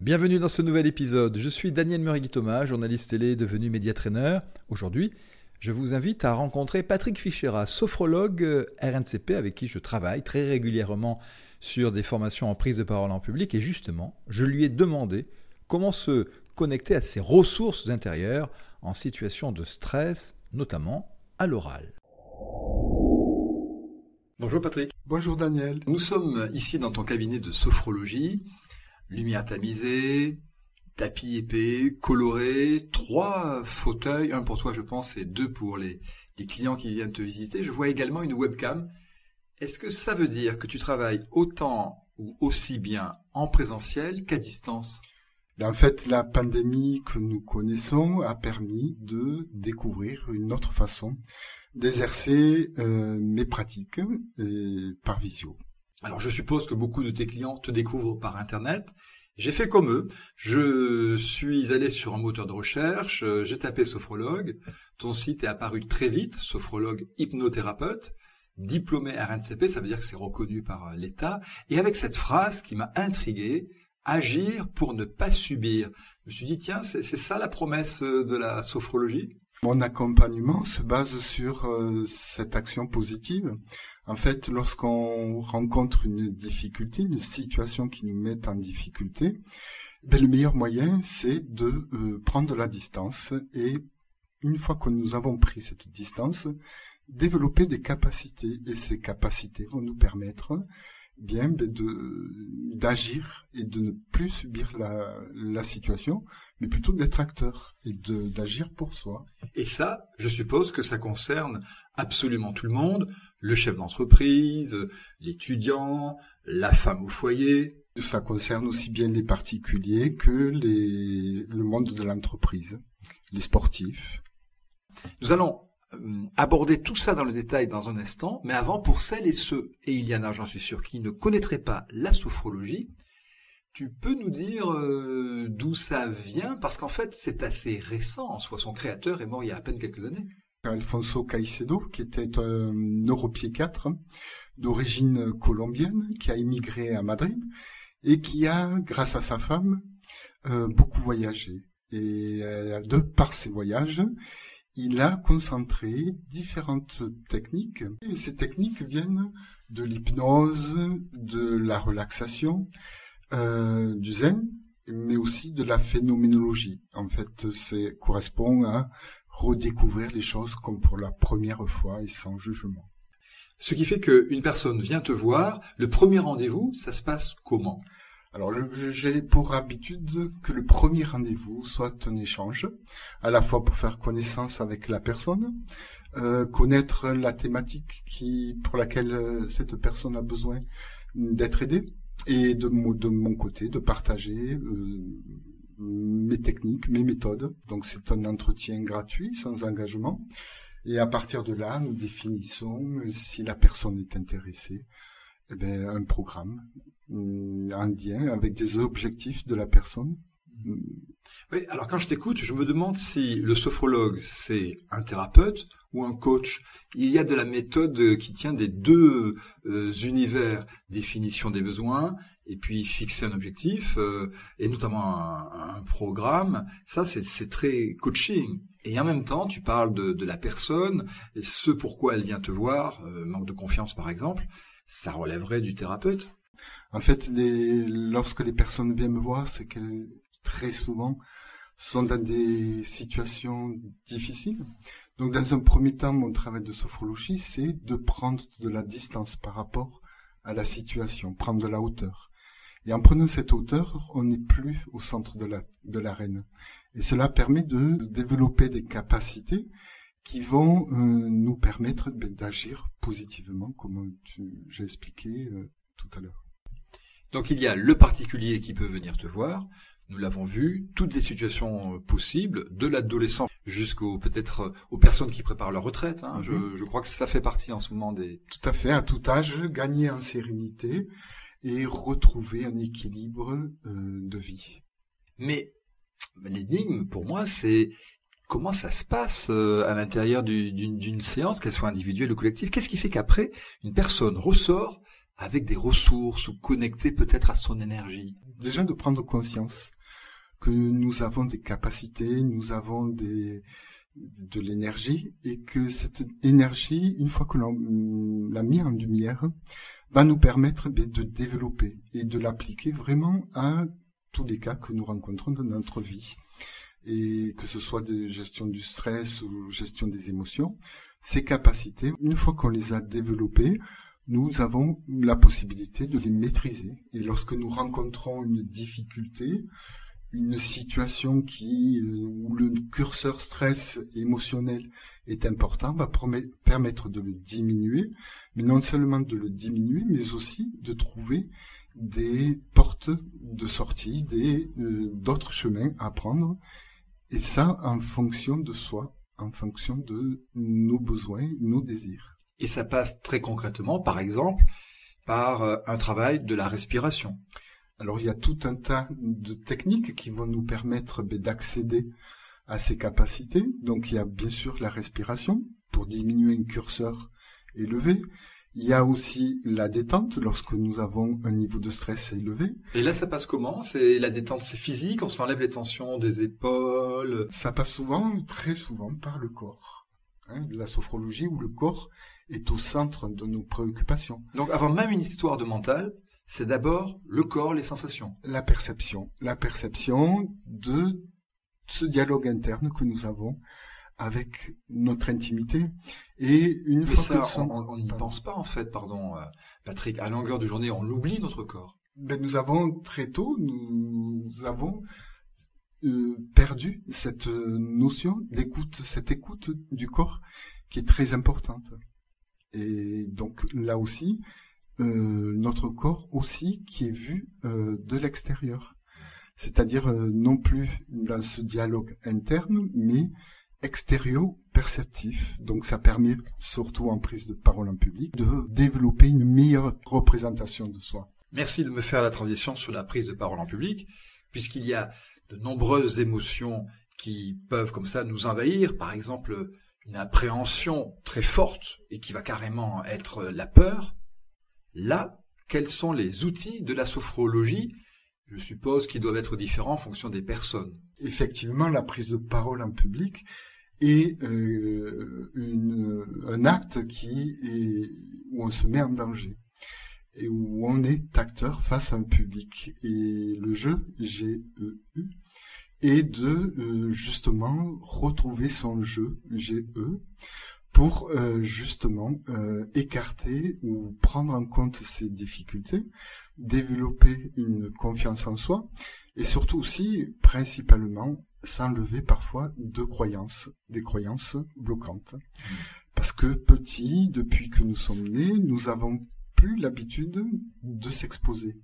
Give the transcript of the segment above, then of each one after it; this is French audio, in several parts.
Bienvenue dans ce nouvel épisode. Je suis Daniel Murigui-Thomas, journaliste télé devenu médiatraîneur. Aujourd'hui, je vous invite à rencontrer Patrick Fichera, sophrologue euh, RNCP avec qui je travaille très régulièrement sur des formations en prise de parole en public. Et justement, je lui ai demandé comment se connecter à ses ressources intérieures en situation de stress, notamment à l'oral. Bonjour Patrick. Bonjour Daniel. Nous sommes ici dans ton cabinet de sophrologie lumière tamisée, tapis épais, coloré, trois fauteuils, un pour toi je pense et deux pour les, clients qui viennent te visiter. Je vois également une webcam. Est-ce que ça veut dire que tu travailles autant ou aussi bien en présentiel qu'à distance? Ben, en fait, la pandémie que nous connaissons a permis de découvrir une autre façon d'exercer euh, mes pratiques euh, par visio. Alors je suppose que beaucoup de tes clients te découvrent par Internet. J'ai fait comme eux. Je suis allé sur un moteur de recherche, euh, j'ai tapé sophrologue. Ton site est apparu très vite, sophrologue hypnothérapeute, diplômé RNCP, ça veut dire que c'est reconnu par euh, l'État. Et avec cette phrase qui m'a intrigué, agir pour ne pas subir. Je me suis dit, tiens, c'est ça la promesse euh, de la sophrologie? Mon accompagnement se base sur euh, cette action positive. En fait, lorsqu'on rencontre une difficulté, une situation qui nous met en difficulté, ben, le meilleur moyen, c'est de euh, prendre la distance et une fois que nous avons pris cette distance, développer des capacités. Et ces capacités vont nous permettre bien de d'agir et de ne plus subir la, la situation, mais plutôt d'être acteur et d'agir pour soi. Et ça, je suppose que ça concerne absolument tout le monde, le chef d'entreprise, l'étudiant, la femme au foyer. Ça concerne aussi bien les particuliers que les, le monde de l'entreprise, les sportifs. Nous allons aborder tout ça dans le détail dans un instant, mais avant, pour celles et ceux, et il y en a, j'en suis sûr, qui ne connaîtraient pas la sophrologie, tu peux nous dire euh, d'où ça vient? Parce qu'en fait, c'est assez récent en soi. Son créateur est mort il y a à peine quelques années. Alfonso Caicedo, qui était un neuropsychiatre d'origine colombienne, qui a immigré à Madrid et qui a, grâce à sa femme, euh, beaucoup voyagé. Et de par ses voyages, il a concentré différentes techniques. Et ces techniques viennent de l'hypnose, de la relaxation, euh, du zen, mais aussi de la phénoménologie. En fait, c'est correspond à redécouvrir les choses comme pour la première fois et sans jugement. Ce qui fait qu'une personne vient te voir, le premier rendez-vous, ça se passe comment? Alors, j'ai pour habitude que le premier rendez-vous soit un échange, à la fois pour faire connaissance avec la personne, euh, connaître la thématique pour laquelle euh, cette personne a besoin d'être aidée, et de, mon côté de partager euh, mes techniques, mes méthodes. Donc, c'est un entretien gratuit, sans engagement. Et à partir de là, nous définissons si la personne est intéressée, eh bien, un programme un lien avec des objectifs de la personne. Oui, alors quand je t'écoute, je me demande si le sophrologue, c'est un thérapeute ou un coach. Il y a de la méthode qui tient des deux euh, univers, définition des besoins et puis fixer un objectif, euh, et notamment un, programme. Ça, c'est très coaching. Et en même temps, tu parles de, la personne, et ce pourquoi elle vient te voir, euh, manque de confiance par exemple, ça relèverait du thérapeute. En fait, les, lorsque les personnes viennent me voir, c'est qu'elles très souvent sont dans des situations difficiles. Donc, dans un premier temps, mon travail de sophrologie, c'est de prendre de la distance par rapport à la situation, prendre de la hauteur. Et en prenant cette hauteur, on n'est plus au centre de la de l'arène. Et cela permet de développer des capacités qui vont euh, nous permettre d'agir positivement, comme j'ai expliqué euh, tout à l'heure. Donc il y a le particulier qui peut venir te voir, nous l'avons vu, toutes les situations euh, possibles, de l'adolescent jusqu'aux peut-être euh, aux personnes qui préparent leur retraite. Hein. Mhm. je, crois que ça fait partie en ce moment des. Tout à fait, à tout âge, gagner en sérénité et retrouver un équilibre euh, de vie. Mais l'énigme pour moi, c'est comment ça se passe à l'intérieur d'une séance, qu'elle soit individuelle ou collective. Qu'est-ce qui fait qu'après une personne ressort avec des ressources ou connecté peut-être à son énergie Déjà de prendre conscience que nous avons des capacités, nous avons des, de l'énergie et que cette énergie, une fois que l'on l'a mis en lumière, va nous permettre de développer et de l'appliquer vraiment à tous les cas que nous rencontrons dans notre vie. Et que ce soit de gestion du stress ou gestion des émotions, ces capacités, une fois qu'on les a développées, nous avons la possibilité de les maîtriser. Et lorsque nous rencontrons une difficulté, une situation qui euh, où le curseur stress émotionnel est important va permettre de le diminuer, mais non seulement de le diminuer, mais aussi de trouver des portes de sortie, des euh, d'autres chemins à prendre, et ça en fonction de soi, en fonction de nos besoins, nos désirs. Et ça passe très concrètement, par exemple, par euh, un travail de la respiration. Alors il y a tout un tas de techniques qui vont nous permettre ben, d'accéder à ces capacités. Donc il y a bien sûr la respiration pour diminuer un curseur élevé. Il y a aussi la détente lorsque nous avons un niveau de stress élevé. Et là, ça passe comment? C'est la détente, c'est physique, on s'enlève les tensions des épaules? Ça passe souvent, très souvent, par le corps. Hein, la sophrologie où le corps est au centre de nos préoccupations. Donc, avant même une histoire de mental, c'est d'abord le corps, les sensations. La perception. La perception de ce dialogue interne que nous avons avec notre intimité. Et une Mais fois ça, on n'y pense pas en fait, pardon, euh, Patrick. À longueur de journée, on l'oublie notre corps. Ben, nous avons très tôt, nous avons perdu cette notion d'écoute, cette écoute du corps qui est très importante. Et donc là aussi, euh, notre corps aussi qui est vu euh, de l'extérieur. C'est-à-dire euh, non plus dans ce dialogue interne, mais extérieur-perceptif. Donc ça permet, surtout en prise de parole en public, de développer une meilleure représentation de soi. Merci de me faire la transition sur la prise de parole en public, puisqu'il y a de nombreuses émotions qui peuvent comme ça nous envahir. Par exemple, une appréhension très forte et qui va carrément être la peur. Là, quels sont les outils de la sophrologie? Je suppose qu'ils doivent être différents en fonction des personnes. Effectivement, la prise de parole en public est euh, un acte où on se met en danger et où on est acteur face à un public. Et le jeu GEU est de euh, justement retrouver son jeu GE pour euh, justement euh, écarter ou prendre en compte ces difficultés, développer une confiance en soi et surtout aussi, principalement, s'enlever parfois de croyances, des croyances bloquantes. Parce que petit, depuis que nous sommes nés, nous avons plus l'habitude de s'exposer.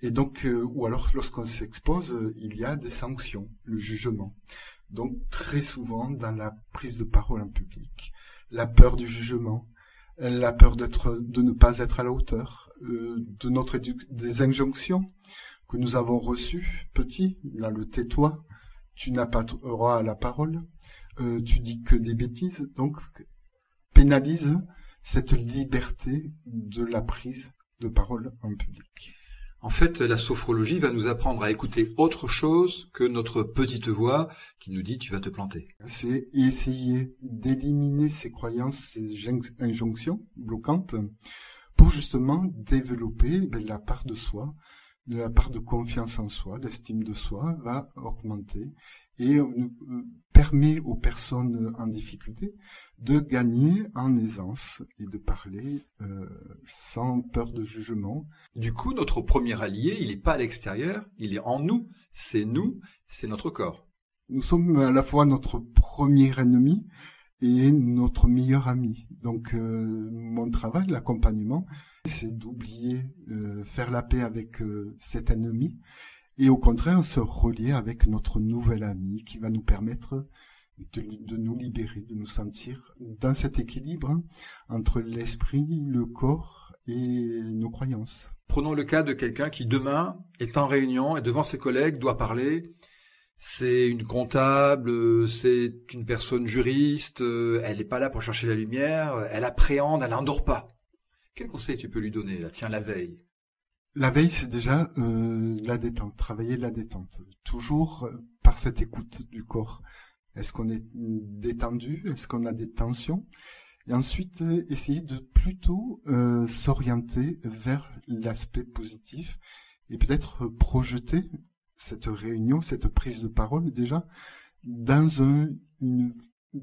Et donc, euh, ou alors lorsqu'on s'expose, il y a des sanctions, le jugement. Donc très souvent dans la prise de parole en public, la peur du jugement, la peur d'être, de ne pas être à la hauteur, euh, de notre des injonctions que nous avons reçues petit, dans le tais-toi, tu n'as pas droit à la parole, euh, tu dis que des bêtises, donc pénalise cette liberté de la prise de parole en public. En fait, la sophrologie va nous apprendre à écouter autre chose que notre petite voix qui nous dit tu vas te planter. C'est essayer d'éliminer ces croyances, ces injonctions bloquantes pour justement développer ben, la part de soi la part de confiance en soi, d'estime de soi va augmenter et permet aux personnes en difficulté de gagner en aisance et de parler euh, sans peur de jugement. Du coup, notre premier allié, il n'est pas à l'extérieur, il est en nous. C'est nous, c'est notre corps. Nous sommes à la fois notre premier ennemi et notre meilleur ami. Donc euh, mon travail, l'accompagnement, c'est d'oublier, euh, faire la paix avec euh, cet ennemi et au contraire se relier avec notre nouvel ami qui va nous permettre de, nous libérer, de nous sentir dans cet équilibre entre l'esprit, le corps et nos croyances. Prenons le cas de quelqu'un qui demain est en réunion et devant ses collègues doit parler c'est une comptable, c'est une personne juriste, elle n'est pas là pour chercher la lumière, elle appréhende, elle n'endort pas. Quel conseil tu peux lui donner là Tiens, la veille? La veille, c'est déjà euh, la détente, travailler la détente. Toujours euh, par cette écoute du corps. Est-ce qu'on est détendu? Est-ce qu'on a des tensions? Et ensuite, euh, essayer de plutôt euh, s'orienter vers l'aspect positif et peut-être projeter cette réunion, cette prise de parole déjà dans un, une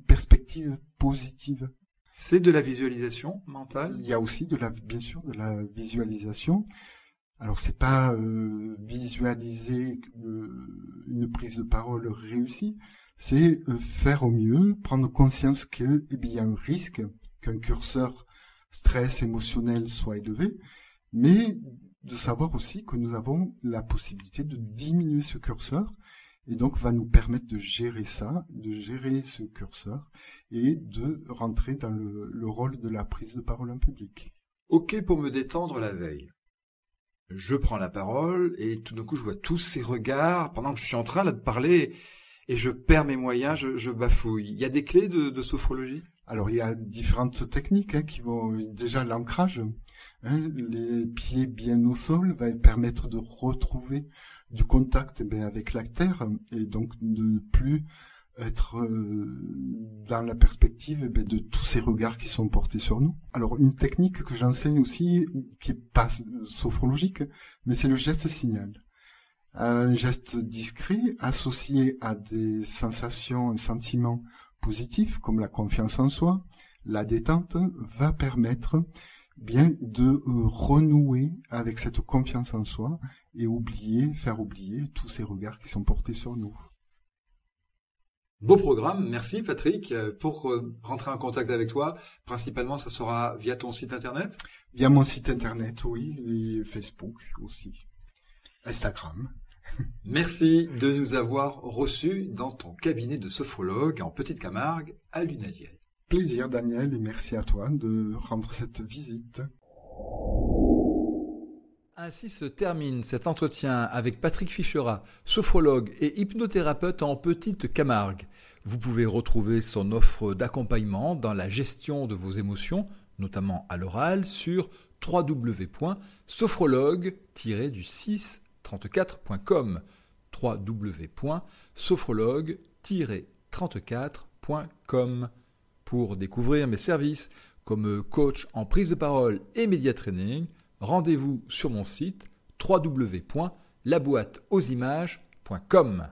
perspective positive. C'est de la visualisation mentale Il y a aussi de la, bien sûr, de la visualisation. Alors c'est pas euh, visualiser euh, une prise de parole réussie, c'est euh, faire au mieux, prendre conscience que eh y a un risque qu'un curseur stress émotionnel soit élevé, mais de savoir aussi que nous avons la possibilité de diminuer ce curseur et donc va nous permettre de gérer ça, de gérer ce curseur et de rentrer dans le, le rôle de la prise de parole en public. Ok pour me détendre la veille. Je prends la parole et tout d'un coup je vois tous ces regards pendant que je suis en train de parler et je perds mes moyens, je, bafouille. Il y a des clés de sophrologie? Alors il y a différentes techniques hein, qui vont déjà l'ancrage. Hein, les pieds bien au sol va permettre de retrouver du contact eh avec la terre et donc de ne plus être euh, dans la perspective eh de tous ces regards qui sont portés sur nous. Alors une technique que j'enseigne aussi, qui est pas sophrologique, mais c'est le geste signal. Un geste discret associé à des sensations, un sentiment positif comme la confiance en soi, la détente, va permettre bien de euh, renouer avec cette confiance en soi et oublier, faire oublier tous ces regards qui sont portés sur nous. Beau programme, merci Patrick. Euh, Pour euh, rentrer en contact avec toi, principalement ça sera via ton site internet? Via mon site internet, oui, et Facebook aussi, Instagram. Merci de nous avoir reçus dans ton cabinet de sophrologue en Petite Camargue à Lunadiel. Plaisir Daniel et merci à toi de rendre cette visite. Ainsi se termine cet entretien avec Patrick Fichera, sophrologue et hypnothérapeute en Petite Camargue. Vous pouvez retrouver son offre d'accompagnement dans la gestion de vos émotions, notamment à l'oral, sur www.sophrologue-du634.com www.sophrologue-34.com Pour découvrir mes services comme coach en prise de parole et média training, rendez-vous sur mon site www.laboîteauximages.com.